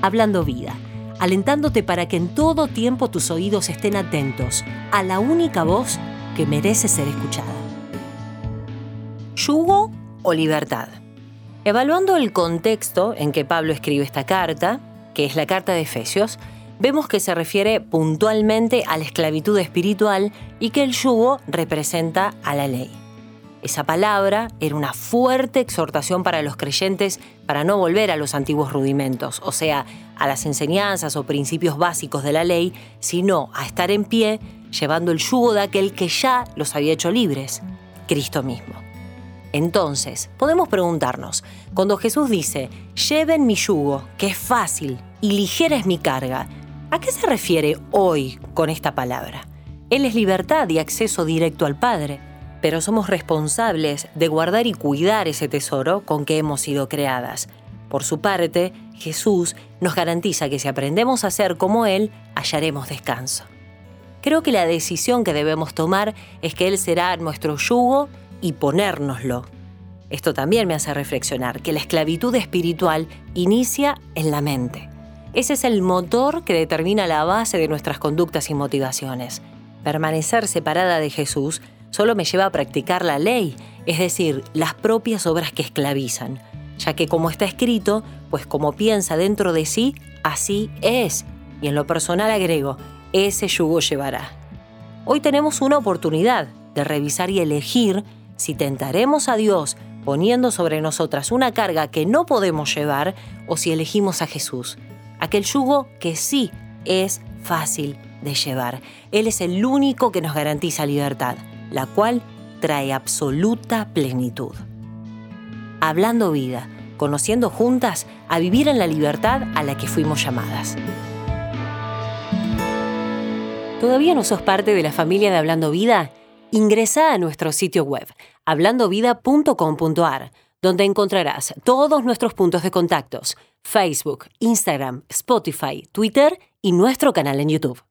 Hablando Vida, alentándote para que en todo tiempo tus oídos estén atentos a la única voz que merece ser escuchada. ¿Yugo o libertad? Evaluando el contexto en que Pablo escribe esta carta, que es la carta de Efesios, vemos que se refiere puntualmente a la esclavitud espiritual y que el yugo representa a la ley. Esa palabra era una fuerte exhortación para los creyentes para no volver a los antiguos rudimentos, o sea, a las enseñanzas o principios básicos de la ley, sino a estar en pie llevando el yugo de aquel que ya los había hecho libres, Cristo mismo. Entonces, podemos preguntarnos, cuando Jesús dice, lleven mi yugo, que es fácil, y ligera es mi carga, ¿a qué se refiere hoy con esta palabra? Él es libertad y acceso directo al Padre pero somos responsables de guardar y cuidar ese tesoro con que hemos sido creadas. Por su parte, Jesús nos garantiza que si aprendemos a ser como Él, hallaremos descanso. Creo que la decisión que debemos tomar es que Él será nuestro yugo y ponérnoslo. Esto también me hace reflexionar que la esclavitud espiritual inicia en la mente. Ese es el motor que determina la base de nuestras conductas y motivaciones. Permanecer separada de Jesús solo me lleva a practicar la ley, es decir, las propias obras que esclavizan, ya que como está escrito, pues como piensa dentro de sí, así es. Y en lo personal agrego, ese yugo llevará. Hoy tenemos una oportunidad de revisar y elegir si tentaremos a Dios poniendo sobre nosotras una carga que no podemos llevar o si elegimos a Jesús, aquel yugo que sí es fácil de llevar. Él es el único que nos garantiza libertad la cual trae absoluta plenitud. Hablando vida, conociendo juntas a vivir en la libertad a la que fuimos llamadas. ¿Todavía no sos parte de la familia de Hablando Vida? Ingresa a nuestro sitio web, hablandovida.com.ar, donde encontrarás todos nuestros puntos de contactos, Facebook, Instagram, Spotify, Twitter y nuestro canal en YouTube.